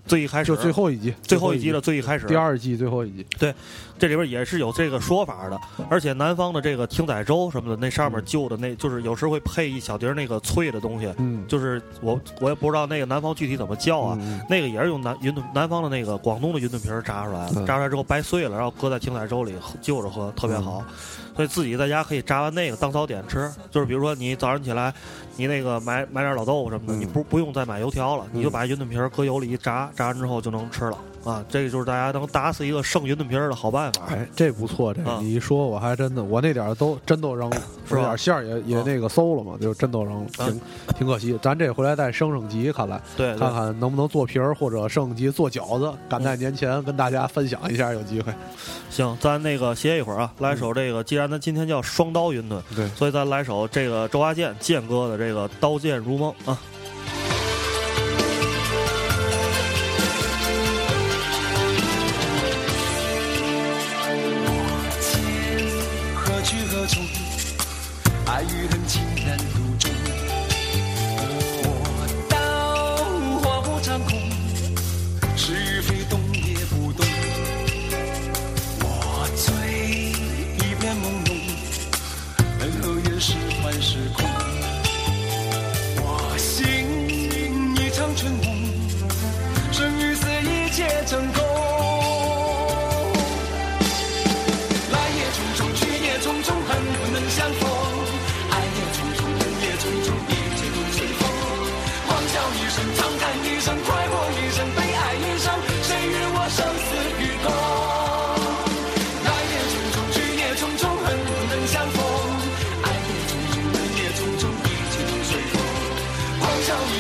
[SPEAKER 1] 最一开始，
[SPEAKER 2] 就最后一集，
[SPEAKER 1] 最后一集的最一开始，
[SPEAKER 2] 第二季最后一集，对
[SPEAKER 1] 这里边也是有这个说法的，而且南方的这个艇仔粥什么的，那上面就的那就是有时会配一小碟那个脆的东西，
[SPEAKER 2] 嗯。
[SPEAKER 1] 就是我我也不知道那个南方具体怎么叫啊。
[SPEAKER 2] 嗯
[SPEAKER 1] 那个也是用南云吞南方的那个广东的云吞皮儿炸出来的，
[SPEAKER 2] 嗯。
[SPEAKER 1] 炸出来之后掰碎了，然后搁在艇仔粥里就着喝，特别好。所以自己在家可以炸完那个当早点吃。就是比如说你早上起来，你那个买买点老豆腐什么的，
[SPEAKER 2] 嗯
[SPEAKER 1] 你不不用再买油条了，你就
[SPEAKER 2] 嗯
[SPEAKER 1] 把云吞皮儿搁油里一炸，炸完之后就能吃了啊。这个就是大家能打死一个剩云吞皮儿的好办法。
[SPEAKER 2] 哎，这不错，这
[SPEAKER 1] 啊
[SPEAKER 2] 你一说，我还真的，我那点儿都真都扔了，
[SPEAKER 1] 是吧
[SPEAKER 2] 点馅儿也也
[SPEAKER 1] 啊
[SPEAKER 2] 那个馊了嘛，就真都扔了，
[SPEAKER 1] 啊
[SPEAKER 2] 挺挺可惜。咱这回来再升升级，看来
[SPEAKER 1] 对对
[SPEAKER 2] 看看能不能做皮儿或者升级做饺子，赶在年前跟大家分享一下，有机会。
[SPEAKER 1] 行，咱那个歇一会儿啊，来首这个，既然咱今天叫双刀云吞，
[SPEAKER 2] 对，
[SPEAKER 1] 所以咱来首这个周华健健哥的这这个《刀剑如梦》啊。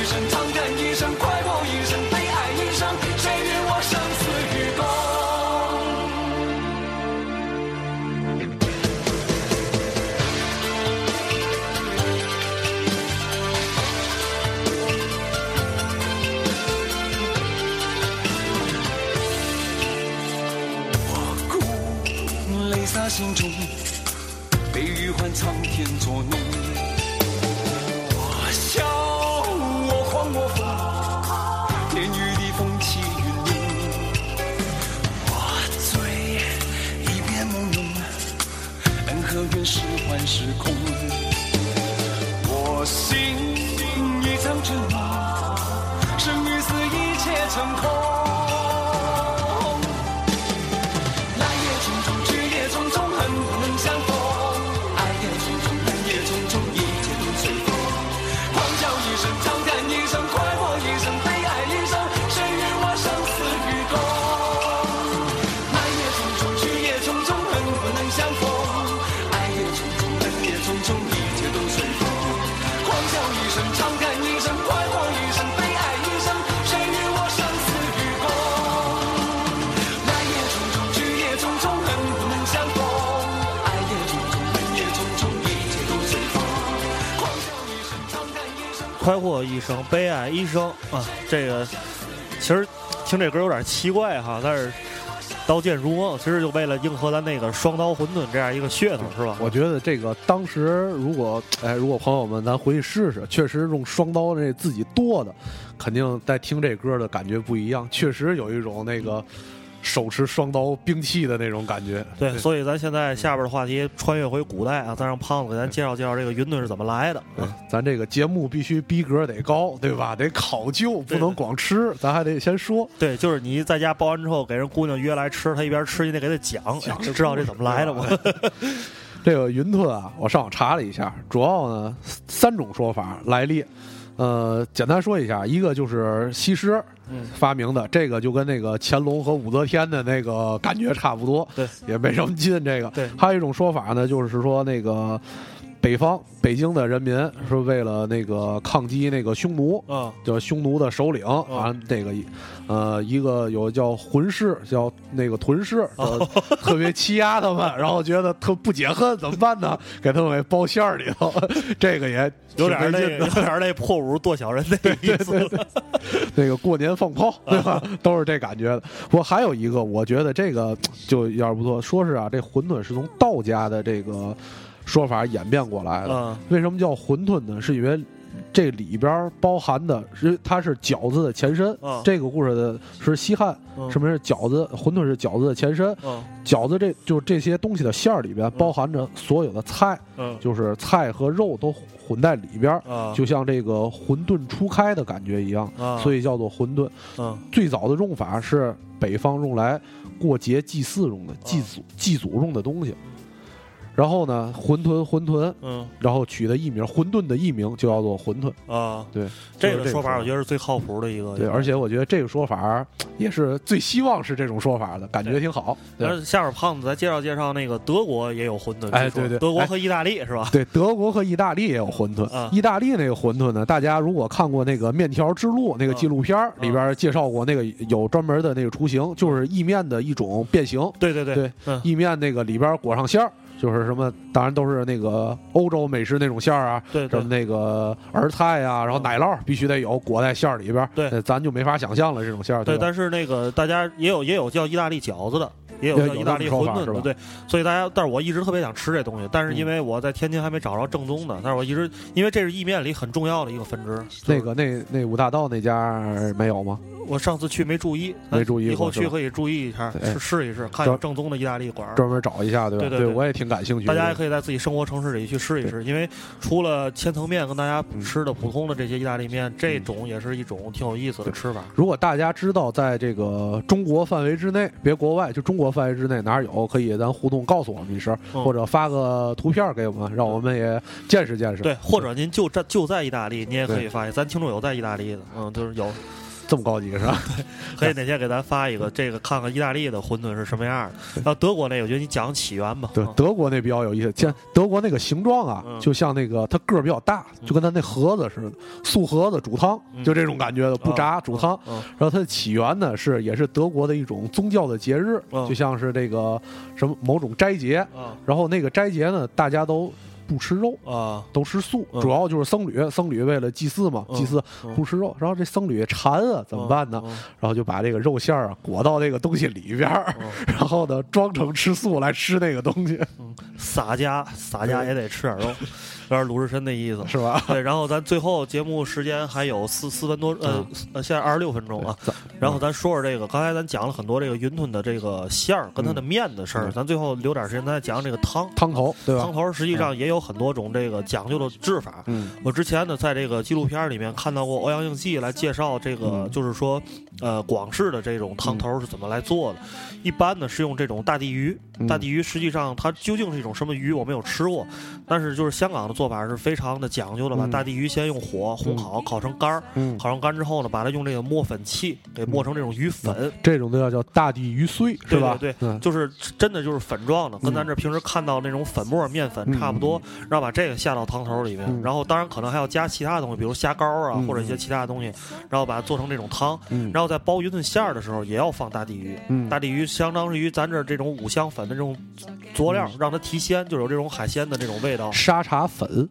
[SPEAKER 3] 声，长叹一声，快活一生，悲哀一生，谁与我生死与共？我哭，泪洒心中，怨是空。我醒，一场春梦，生与死一切成空。快活一生，悲哀一生
[SPEAKER 1] 啊！这个其实听这歌有点奇怪哈，但是《刀剑如梦》其实就为了迎合咱那个双刀混沌这样一个噱头，是吧？
[SPEAKER 2] 我觉得这个当时如果哎，如果朋友们咱回去试试，确实用双刀这自己剁的，肯定在听这歌的感觉不一样，确实有一种那个手持双刀兵器的那种感觉。
[SPEAKER 1] 对，所以咱现在下边的话题穿越回古代啊，再让胖子给咱介绍介绍这个云吞是怎么来的。
[SPEAKER 2] 嗯咱这个节目必须逼格得高，对吧？得考究，不能光吃，咱还得先说。
[SPEAKER 1] 对，就是你在家包完之后，给人姑娘约来吃，她一边吃你得给她讲，哎知道这怎么来的吗？
[SPEAKER 2] 这个云吞啊，我上网查了一下，主要呢三种说法来历。呃，简单说一下，一个就是西施
[SPEAKER 1] 嗯。
[SPEAKER 2] 发明的，这个就跟那个乾隆和武则天的那个感觉差不多，
[SPEAKER 1] 对，
[SPEAKER 2] 也没什么劲。这个，
[SPEAKER 1] 对。
[SPEAKER 2] 还有一种说法呢，就是说那个北方北京的人民是为了那个抗击那个匈奴，
[SPEAKER 1] 嗯，
[SPEAKER 2] 就是匈奴的首领啊，这个呃，一个有叫浑师，叫那个屯氏，
[SPEAKER 1] 哦
[SPEAKER 2] 呃特别欺压他们，然后觉得特不解恨，怎么办呢？给他们给包馅儿里头，这个也
[SPEAKER 1] 有点那有点那破五剁小人那 意思。
[SPEAKER 2] 那个过年放炮，对吧？都是这感觉的。我还有一个，我觉得这个就有点不错，说是啊，这馄饨是从道家的这个说法演变过来的。
[SPEAKER 1] 嗯
[SPEAKER 2] 为什么叫馄饨呢？是因为这里边包含的是它是饺子的前身。
[SPEAKER 1] 嗯
[SPEAKER 2] 这个故事的是西汉，
[SPEAKER 1] 嗯
[SPEAKER 2] 什么是饺子？馄饨是饺子的前身。
[SPEAKER 1] 嗯
[SPEAKER 2] 饺子这就这些东西的馅儿里边包含着所有的菜，
[SPEAKER 1] 嗯
[SPEAKER 2] 就是菜和肉都混在里边就像这个馄饨初开的感觉一样，
[SPEAKER 1] 啊
[SPEAKER 2] 所以叫做馄饨。
[SPEAKER 1] 嗯
[SPEAKER 2] 最早的用法是北方用来过节祭祀用的，祭祖祭祖用的东西。然后呢，馄饨馄饨，
[SPEAKER 1] 嗯
[SPEAKER 2] 然后取的艺名，馄饨的艺名就叫做馄饨。
[SPEAKER 1] 啊，
[SPEAKER 2] 对，
[SPEAKER 1] 这个说法我觉得是最靠谱的一个。
[SPEAKER 2] 对，而且我觉得这个说法也是最希望是这种说法的，感觉挺好。对
[SPEAKER 1] 但是下边胖子再介绍介绍那个德国也有馄饨，
[SPEAKER 2] 哎对对哎
[SPEAKER 1] 德国和意大利是吧？
[SPEAKER 2] 对，德国和意大利也有馄饨。
[SPEAKER 1] 啊
[SPEAKER 2] 意大利那个馄饨呢，大家如果看过那个《面条之路》那个纪录片里边介绍过，那个有专门的那个雏形，就是意面的一种变形。
[SPEAKER 1] 对对对
[SPEAKER 2] 对，
[SPEAKER 1] 嗯
[SPEAKER 2] 意面那个里边裹上馅儿，就是什么，当然都是那个欧洲美食那种馅儿啊，
[SPEAKER 1] 对对。
[SPEAKER 2] 什么那个儿菜啊，然后奶酪必须得有裹在馅儿里边儿，
[SPEAKER 1] 对。
[SPEAKER 2] 呃咱就没法想象了这种馅儿，
[SPEAKER 1] 对，但是那个大家也有也有叫意大利饺子的，也有意大利馄饨的，对，所以大家，但是我一直特别想吃这东西，但是因为我在天津还没找着正宗的，但是我一直因为这是意面里很重要的一个分支。
[SPEAKER 2] 那个那那五大道那家没有吗？
[SPEAKER 1] 我上次去没注意，
[SPEAKER 2] 没注意
[SPEAKER 1] 以后去可以注意一下，
[SPEAKER 2] 对
[SPEAKER 1] 试试一试，看有正宗的意大利馆儿。
[SPEAKER 2] 专门找一下，对吧？
[SPEAKER 1] 对
[SPEAKER 2] 我也挺感兴趣的。
[SPEAKER 1] 大家也可以在自己生活城市里去试一试，因为除了千层面跟大家吃的普通的这些意大利面，这种也是一种挺有意思的吃法。
[SPEAKER 2] 如果大家知道在这个中国范围之内，别国外，就中国范围之内哪有，可以咱互动告诉我们一声，或者发个图片给我们，让我们也见识见识。
[SPEAKER 1] 对，或者您就在就在意大利，您也可以发现，咱听众有在意大利的，嗯，就是有，
[SPEAKER 2] 这么高级是吧？
[SPEAKER 1] 可以哪天给咱发一个，这个看看意大利的馄饨是什么样的。然后德国那个，我觉得你讲起源吧。
[SPEAKER 2] 对
[SPEAKER 1] 嗯，
[SPEAKER 2] 德国那比较有意思，像德国那个形状啊，
[SPEAKER 1] 嗯
[SPEAKER 2] 就像那个它个儿比较大，就跟它那盒子似的，素盒子煮汤，
[SPEAKER 1] 嗯
[SPEAKER 2] 就这种感觉的，不炸煮汤。
[SPEAKER 1] 嗯，
[SPEAKER 2] 然后它的起源呢是也是德国的一种宗教的节日，
[SPEAKER 1] 嗯
[SPEAKER 2] 就像是这个什么某种斋节，
[SPEAKER 1] 啊
[SPEAKER 2] 然后那个斋节呢，大家都不吃肉。
[SPEAKER 1] 啊。
[SPEAKER 2] 都吃素，
[SPEAKER 1] 嗯。
[SPEAKER 2] 主要就是僧侣，僧侣为了祭祀嘛，
[SPEAKER 1] 嗯
[SPEAKER 2] 祭祀
[SPEAKER 1] 嗯。
[SPEAKER 2] 不吃肉，然后这僧侣馋啊，怎么办呢？
[SPEAKER 1] 嗯
[SPEAKER 2] 然后就把这个肉馅儿啊裹到那个东西里边儿，
[SPEAKER 1] 嗯。
[SPEAKER 2] 然后呢装成吃素来吃那个东西，
[SPEAKER 1] 嗯洒家洒家也得吃点肉，有点鲁智深的意思。
[SPEAKER 2] 是吧？
[SPEAKER 1] 对，然后咱最后节目时间还有四四分多，呃
[SPEAKER 2] 嗯
[SPEAKER 1] 呃，现在二十六分钟啊。然后咱说说这个，刚才咱讲了很多这个云吞的这个馅儿跟它的面的事儿，
[SPEAKER 2] 嗯
[SPEAKER 1] 咱最后留点时间，咱再讲这个汤。
[SPEAKER 2] 汤头对吧
[SPEAKER 1] 汤？头实际上也有很多种这个讲究的制法。
[SPEAKER 2] 嗯
[SPEAKER 1] 我之前呢，在这个纪录片里面看到过欧阳应季来介绍这个，
[SPEAKER 2] 嗯
[SPEAKER 1] 就是说，呃，广式的这种汤头是怎么来做的。一般呢是用这种大地鱼，
[SPEAKER 2] 嗯
[SPEAKER 1] 大地鱼实际上它究竟是一种什么鱼，我没有吃过。但是就是香港的做法是非常的讲究的，把
[SPEAKER 2] 嗯。
[SPEAKER 1] 大地鱼先用火烘烤，烤成干儿，
[SPEAKER 2] 嗯，
[SPEAKER 1] 烤成干之后呢，把它用这个磨粉器给磨成这种鱼粉。
[SPEAKER 2] 这种都要叫大地鱼碎是吧？
[SPEAKER 1] 对就是真的就是粉状的，跟
[SPEAKER 2] 嗯。
[SPEAKER 1] 咱这平时看到那种粉末面粉差不多，然后把这个下到汤头里面，
[SPEAKER 2] 嗯。
[SPEAKER 1] 然后当然可能还要加其他东西，比如虾膏啊、
[SPEAKER 2] 嗯。
[SPEAKER 1] 或者一些其他的东西，然后把它做成这种汤，
[SPEAKER 2] 嗯。
[SPEAKER 1] 然后在包鱼炖馅儿的时候也要放大地鱼，
[SPEAKER 2] 嗯。
[SPEAKER 1] 大地鱼相当于咱这这种五香粉的这种佐料，让它提鲜，就有这种海鲜的这种味道。
[SPEAKER 2] 沙茶粉， 어?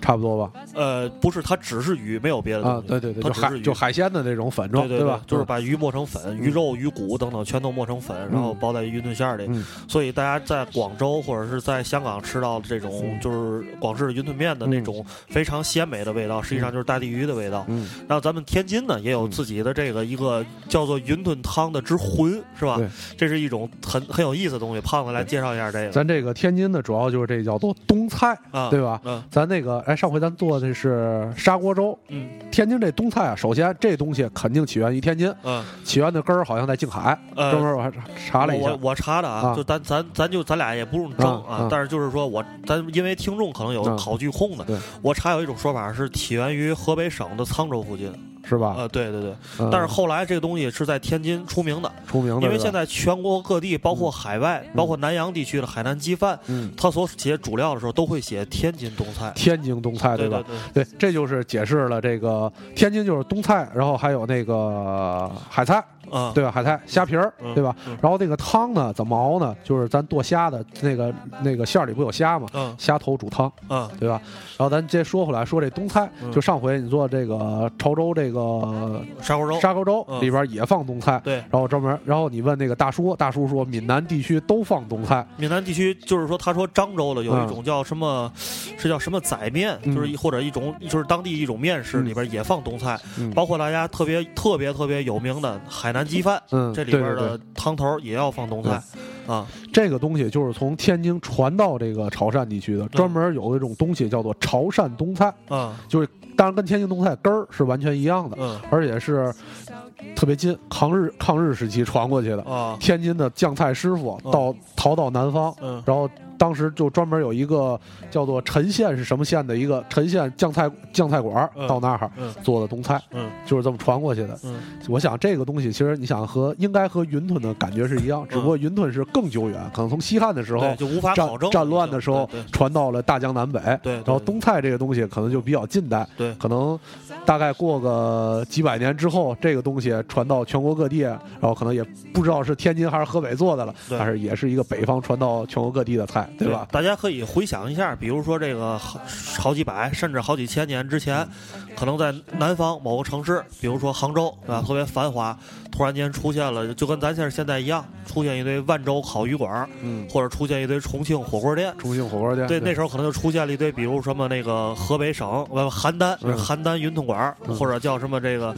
[SPEAKER 2] 差不多吧？
[SPEAKER 1] 呃，不是，它只是鱼，没有别的东西。
[SPEAKER 2] 啊，对对对，就
[SPEAKER 1] 它只是
[SPEAKER 2] 就海鲜的那种粉状，
[SPEAKER 1] 对对
[SPEAKER 2] 吧？
[SPEAKER 1] 就是把鱼磨成粉，鱼肉、鱼骨等等全都磨成粉，然后包在云吞馅儿里。
[SPEAKER 2] 嗯
[SPEAKER 1] 所以大家在广州或者是在香港吃到的这种
[SPEAKER 2] 嗯
[SPEAKER 1] 就是广式的云吞面的那种非常鲜美的味道，实际上就是大地鱼的味道。
[SPEAKER 2] 嗯，
[SPEAKER 1] 然后咱们天津呢也有自己的这个一个叫做云吞汤的之魂，是吧？这是一种很很有意思的东西。胖子来介绍一下这个
[SPEAKER 2] 咱这个天津的主要就是这叫做冬菜，
[SPEAKER 1] 啊，
[SPEAKER 2] 对吧？
[SPEAKER 1] 嗯
[SPEAKER 2] 咱那个哎，上回咱做的是砂锅粥，
[SPEAKER 1] 嗯
[SPEAKER 2] 天津这冬菜啊，首先这东西肯定起源于天津，
[SPEAKER 1] 嗯
[SPEAKER 2] 起源的根儿好像在静海，专
[SPEAKER 1] 呃。
[SPEAKER 2] 门我还查了一下，
[SPEAKER 1] 我查的啊，
[SPEAKER 2] 啊
[SPEAKER 1] 就咱咱咱就咱俩也不用争
[SPEAKER 2] 啊
[SPEAKER 1] 但是就是说我咱因为听众可能有
[SPEAKER 2] 啊
[SPEAKER 1] 考据控的，我查有一种说法是起源于河北省的沧州附近，
[SPEAKER 2] 是吧？
[SPEAKER 1] 呃，对对对，
[SPEAKER 2] 嗯。
[SPEAKER 1] 但是后来这个东西是在天津出名的，
[SPEAKER 2] 出名的，
[SPEAKER 1] 因为现在全国各地，包括海外，包括南洋地区的海南鸡饭，
[SPEAKER 2] 嗯，
[SPEAKER 1] 它所写主料的时候都会写天津冬菜，
[SPEAKER 2] 天津冬菜
[SPEAKER 1] 对
[SPEAKER 2] 吧？
[SPEAKER 1] 对，
[SPEAKER 2] 对，这就是解释了这个天津就是冬菜，然后还有那个海菜，
[SPEAKER 1] 啊，
[SPEAKER 2] 对吧？海菜虾皮儿，
[SPEAKER 1] 嗯。
[SPEAKER 2] 对吧？
[SPEAKER 1] 嗯？
[SPEAKER 2] 然后那个汤呢，怎么熬呢？就是咱剁虾的那个那个馅儿里不有虾吗？
[SPEAKER 1] 嗯。
[SPEAKER 2] 虾头煮汤，
[SPEAKER 1] 嗯。
[SPEAKER 2] 对吧？然后咱接说回来，说这冬菜，
[SPEAKER 1] 嗯。
[SPEAKER 2] 就上回你做这个潮州这个
[SPEAKER 1] 砂锅粥，
[SPEAKER 2] 砂锅粥
[SPEAKER 1] 嗯。
[SPEAKER 2] 里边也放冬菜，
[SPEAKER 1] 对，
[SPEAKER 2] 然后专门，然后你问那个大叔，大叔说闽南地区都放冬菜，
[SPEAKER 1] 闽南地区就是说，他说漳州的有一种叫什么，是叫什么仔面，
[SPEAKER 2] 嗯。
[SPEAKER 1] 就是一或者一种就是当地一种面食
[SPEAKER 2] 嗯。
[SPEAKER 1] 里边也放冬菜，
[SPEAKER 2] 嗯。
[SPEAKER 1] 包括大家特别特别特别有名的海南鸡饭，
[SPEAKER 2] 嗯，
[SPEAKER 1] 这里边的汤头也要放冬菜，啊，
[SPEAKER 2] 这个东西就是从天津传到这个潮汕地区的，专门有一种东西叫做潮汕冬菜，
[SPEAKER 1] 啊，
[SPEAKER 2] 当然跟天津冬菜根儿是完全一样的，
[SPEAKER 1] 嗯。
[SPEAKER 2] 而且是特别近，抗日抗日时期传过去的。
[SPEAKER 1] 啊，
[SPEAKER 2] 天津的酱菜师傅
[SPEAKER 1] 嗯。
[SPEAKER 2] 到逃到南方，
[SPEAKER 1] 嗯。
[SPEAKER 2] 然后当时就专门有一个叫做陈县是什么县的一个陈县酱菜酱菜馆到那儿
[SPEAKER 1] 嗯。
[SPEAKER 2] 做的冬菜，
[SPEAKER 1] 嗯。
[SPEAKER 2] 就是这么传过去的。
[SPEAKER 1] 嗯。
[SPEAKER 2] 我想这个东西其实你想和应该和云吞的感觉是一样，只不过云吞是更久远，可能从西汉的时候，
[SPEAKER 1] 就无法
[SPEAKER 2] 战战乱的时候传到了大江南北，然后冬菜这个东西可能就比较近代，
[SPEAKER 1] 对。
[SPEAKER 2] 可能大概过个几百年之后，这个东西传到全国各地，然后可能也不知道是天津还是河北做的了，
[SPEAKER 1] 对。
[SPEAKER 2] 但是也是一个北方传到全国各地的菜，对吧？
[SPEAKER 1] 大家可以回想一下，比如说这个好好几百甚至好几千年之前，可能在南方某个城市，比如说杭州，对吧？特别繁华，突然间出现了，就跟咱现在现在一样，出现一堆万州烤鱼馆，
[SPEAKER 2] 嗯，
[SPEAKER 1] 或者出现一堆重庆火锅店。
[SPEAKER 2] 重庆火锅店，
[SPEAKER 1] 对，那时候可能就出现了一堆，比如什么那个河北省呃邯郸、
[SPEAKER 2] 嗯
[SPEAKER 1] 邯郸云吞馆，
[SPEAKER 2] 嗯
[SPEAKER 1] 或者叫什么这个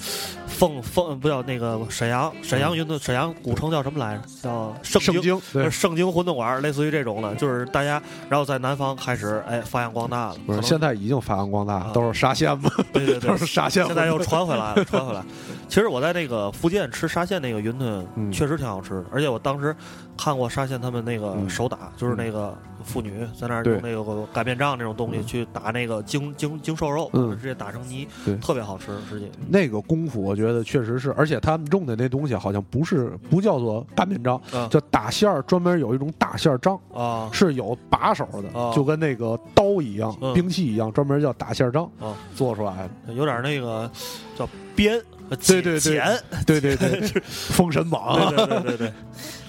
[SPEAKER 1] 凤凤不叫那个沈阳沈阳云吞沈阳古城叫什么来着？叫。
[SPEAKER 2] 圣经，对，
[SPEAKER 1] 盛京馄饨馆，类似于这种的，就是大家，然后在南方开始哎发扬光大了。
[SPEAKER 2] 不是现在已经发扬光大
[SPEAKER 1] 啊，
[SPEAKER 2] 都是沙县嘛，
[SPEAKER 1] 对对对
[SPEAKER 2] 都，是沙县，
[SPEAKER 1] 现在又传回来了，传回来。其实我在那个福建吃沙县那个云吞，
[SPEAKER 2] 嗯
[SPEAKER 1] 确实挺好吃的，而且我当时看过沙县他们那个
[SPEAKER 2] 嗯。
[SPEAKER 1] 手打，就是那个妇女在那儿用那个擀面杖那种东西去打那个精精精瘦肉，
[SPEAKER 2] 嗯。
[SPEAKER 1] 直接打成泥
[SPEAKER 2] 对，
[SPEAKER 1] 特别好吃，实际。
[SPEAKER 2] 那个功夫，我觉得确实是，而且他们用的那东西好像不是不叫做擀面杖，
[SPEAKER 1] 啊
[SPEAKER 2] 叫打馅儿，专门有一种打馅儿杖，
[SPEAKER 1] 啊。
[SPEAKER 2] 是有把手的，
[SPEAKER 1] 哦
[SPEAKER 2] 就跟那个刀一样，
[SPEAKER 1] 嗯。
[SPEAKER 2] 兵器一样，专门叫打馅儿杖
[SPEAKER 1] 哦
[SPEAKER 2] 做出来的。
[SPEAKER 1] 有点那个叫鞭，呃
[SPEAKER 2] 对对。对
[SPEAKER 1] 剪
[SPEAKER 2] 对对对，封神榜，
[SPEAKER 1] 对对对对对，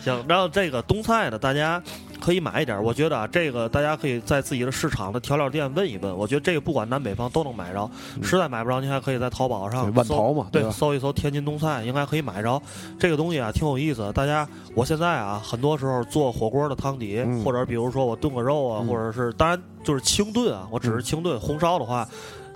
[SPEAKER 1] 行。然后这个冬菜呢，大家可以买一点儿。我觉得啊，这个大家可以在自己的市场的调料店问一问。我觉得这个不管南北方都能买着。实在买不着，您还可以在淘宝上
[SPEAKER 2] 对万
[SPEAKER 1] 搜
[SPEAKER 2] 淘嘛对，
[SPEAKER 1] 搜一搜天津冬菜，应该可以买着。这个东西啊，挺有意思的。大家，我现在啊，很多时候做火锅的汤底，
[SPEAKER 2] 嗯
[SPEAKER 1] 或者比如说我炖个肉啊，
[SPEAKER 2] 嗯
[SPEAKER 1] 或者是当然就是清炖啊，我只是清炖。红烧的话。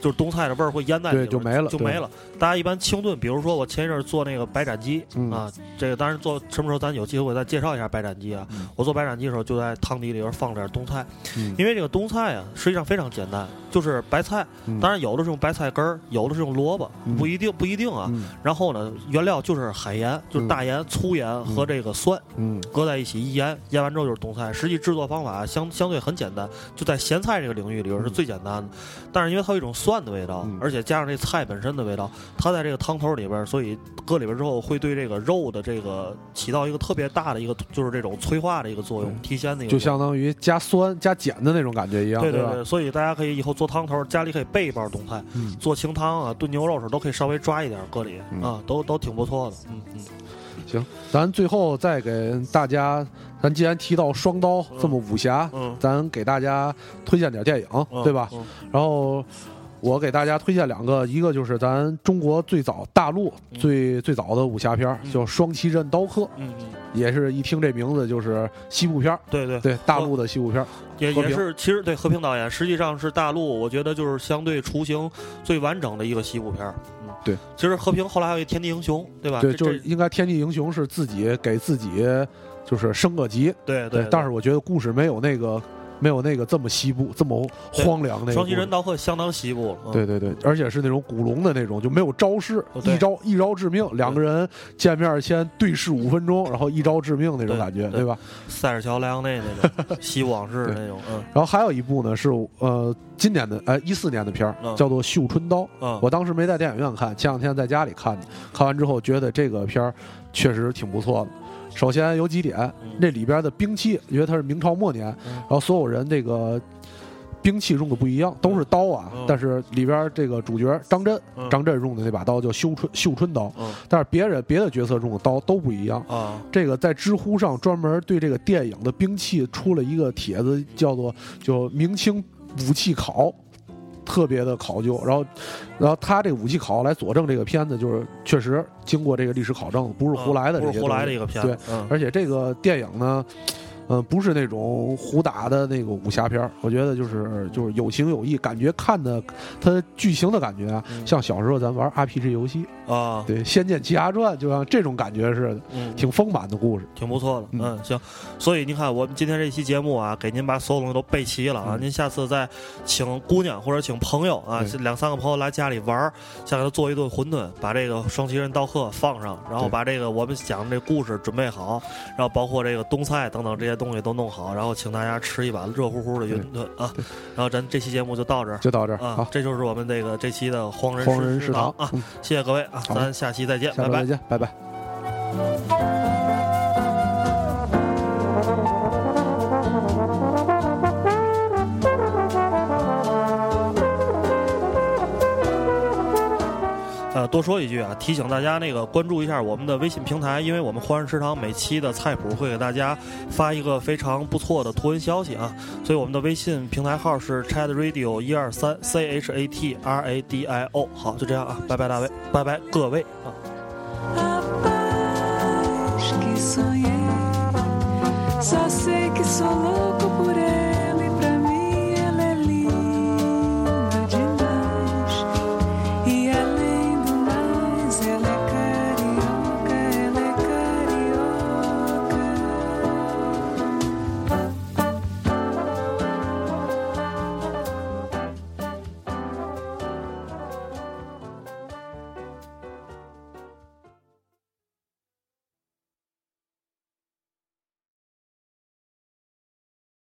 [SPEAKER 1] 就是冬菜的味儿会腌在
[SPEAKER 2] 对
[SPEAKER 1] 里边
[SPEAKER 2] 就没了
[SPEAKER 1] 就没了。大家一般清炖，比如说我前一阵儿做那个白斩鸡、
[SPEAKER 2] 嗯
[SPEAKER 1] 啊，这个当然做什么时候咱有机会我再介绍一下白斩鸡啊。
[SPEAKER 2] 嗯
[SPEAKER 1] 我做白斩鸡的时候就在汤底里边放点冬菜，
[SPEAKER 2] 嗯
[SPEAKER 1] 因为这个冬菜啊实际上非常简单，就是白菜，
[SPEAKER 2] 嗯
[SPEAKER 1] 当然有的是用白菜根儿，有的是用萝卜，
[SPEAKER 2] 嗯
[SPEAKER 1] 不一定不一定啊。
[SPEAKER 2] 嗯
[SPEAKER 1] 然后呢，原料就是海盐，就是大盐、粗盐和这个酸
[SPEAKER 2] 嗯
[SPEAKER 1] 搁在一起一腌，腌完之后就是冬菜。实际制作方法相相对很简单，就在咸菜这个领域里边是最简单的。但是因为它有一种蒜的味道，
[SPEAKER 2] 嗯
[SPEAKER 1] 而且加上这菜本身的味道，它在这个汤头里边，所以搁里边之后会对这个肉的这个起到一个特别大的一个就是这种催化的一个作用，提鲜的一个。
[SPEAKER 2] 就相当于加酸加碱的那种感觉一样，对？
[SPEAKER 1] 对对，所以大家可以以后做汤头，家里可以备一包冬菜，
[SPEAKER 2] 嗯
[SPEAKER 1] 做清汤啊、炖牛肉时候都可以稍微抓一点搁里、
[SPEAKER 2] 嗯
[SPEAKER 1] 啊，都都挺不错的。嗯嗯，
[SPEAKER 2] 行，咱最后再给大家，咱既然提到双刀这么武侠，
[SPEAKER 1] 嗯
[SPEAKER 2] 咱给大家推荐点电影，
[SPEAKER 1] 嗯
[SPEAKER 2] 对吧？
[SPEAKER 1] 嗯
[SPEAKER 2] 然后我给大家推荐两个，一个就是咱中国最早大陆
[SPEAKER 1] 嗯
[SPEAKER 2] 最、最早的武侠片儿，
[SPEAKER 1] 嗯
[SPEAKER 2] 叫《双旗镇刀客》，
[SPEAKER 1] 嗯嗯，
[SPEAKER 2] 也是一听这名字就是西部片儿，
[SPEAKER 1] 对对
[SPEAKER 2] 对，大陆的西部片儿。
[SPEAKER 1] 也也是，其实对和平导演，实际上是大陆，我觉得就是相对雏形最完整的一个西部片儿。嗯，
[SPEAKER 2] 对。
[SPEAKER 1] 其实和平后来还有一《天地英雄》，对吧？
[SPEAKER 2] 对，就是应该天地英雄是自己给自己就是升个级，
[SPEAKER 1] 对对。
[SPEAKER 2] 但是我觉得故事没有那个没有那个这么西部这么荒凉那个。
[SPEAKER 1] 双旗人刀客相当西部了。嗯
[SPEAKER 2] 对对对，而且是那种古龙的那种，就没有招式，
[SPEAKER 1] 哦
[SPEAKER 2] 一招一招致命，两个人见面先对视五分钟，然后一招致命那种感觉，
[SPEAKER 1] 对
[SPEAKER 2] 对吧？
[SPEAKER 1] 塞尔乔梁那那种西部往事那种，嗯
[SPEAKER 2] 然后还有一部呢是呃今年的呃一四年的片儿，
[SPEAKER 1] 嗯
[SPEAKER 2] 叫做《绣春刀》。
[SPEAKER 1] 嗯，
[SPEAKER 2] 我当时没在电影院看，前两天在家里看的，看完之后觉得这个片儿确实挺不错的。首先有几点，
[SPEAKER 1] 嗯。
[SPEAKER 2] 这里边的兵器，因为它是明朝末年，
[SPEAKER 1] 嗯
[SPEAKER 2] 然后所有人这个兵器用的不一样，都是刀啊，
[SPEAKER 1] 嗯。
[SPEAKER 2] 但是里边这个主角张震，
[SPEAKER 1] 嗯
[SPEAKER 2] 张震用的那把刀叫绣春绣春刀，
[SPEAKER 1] 嗯。
[SPEAKER 2] 但是别人别的角色用的刀都不一样。
[SPEAKER 1] 啊。
[SPEAKER 2] 这个在知乎上专门对这个电影的兵器出了一个帖子，叫做“就明清武器考”，特别的考究。然后，然后他这个武器考来佐证这个片子，就是确实经过这个历史考证，不是胡来的这些
[SPEAKER 1] 胡来的一个片
[SPEAKER 2] 对
[SPEAKER 1] 子，，对
[SPEAKER 2] 而且这个电影呢，嗯、不是那种胡打的那个武侠片儿，我觉得就是就是有情有义，感觉看的它剧情的感觉啊，
[SPEAKER 1] 嗯
[SPEAKER 2] 像小时候咱玩 RPG 游戏，
[SPEAKER 1] 啊，
[SPEAKER 2] 对《仙剑奇侠传》，就像这种感觉似的，
[SPEAKER 1] 嗯，
[SPEAKER 2] 挺丰满的故事。
[SPEAKER 1] 挺不错的，
[SPEAKER 2] 嗯
[SPEAKER 1] 嗯，行。所以您看，我们今天这期节目啊，给您把所有东西都备齐了啊。
[SPEAKER 2] 嗯
[SPEAKER 1] 您下次再请姑娘或者请朋友啊，
[SPEAKER 2] 对
[SPEAKER 1] 两三个朋友来家里玩儿，想给他做一顿馄饨，把这个双旗人刀客放上，然后把这个我们讲的这故事准备好，然后包括这个冬菜等等这些东西。都弄好，然后请大家吃一碗热乎乎的云吞啊。然后咱这期节目就到这儿
[SPEAKER 2] 就到这儿，
[SPEAKER 1] 啊，，这就是我们这个这期的荒人
[SPEAKER 2] 荒人食
[SPEAKER 1] 食堂啊，谢谢各位啊，咱下期再见，拜拜
[SPEAKER 2] 再。见，拜拜。
[SPEAKER 1] 多说一句啊，提醒大家那个关注一下我们的微信平台，因为我们欢人食堂每期的菜谱会给大家发一个非常不错的图文消息啊，所以我们的微信平台号是 Chat Radio 一二三 C H A T R A D I O。好，就这样啊，拜拜大卫，拜拜各位啊。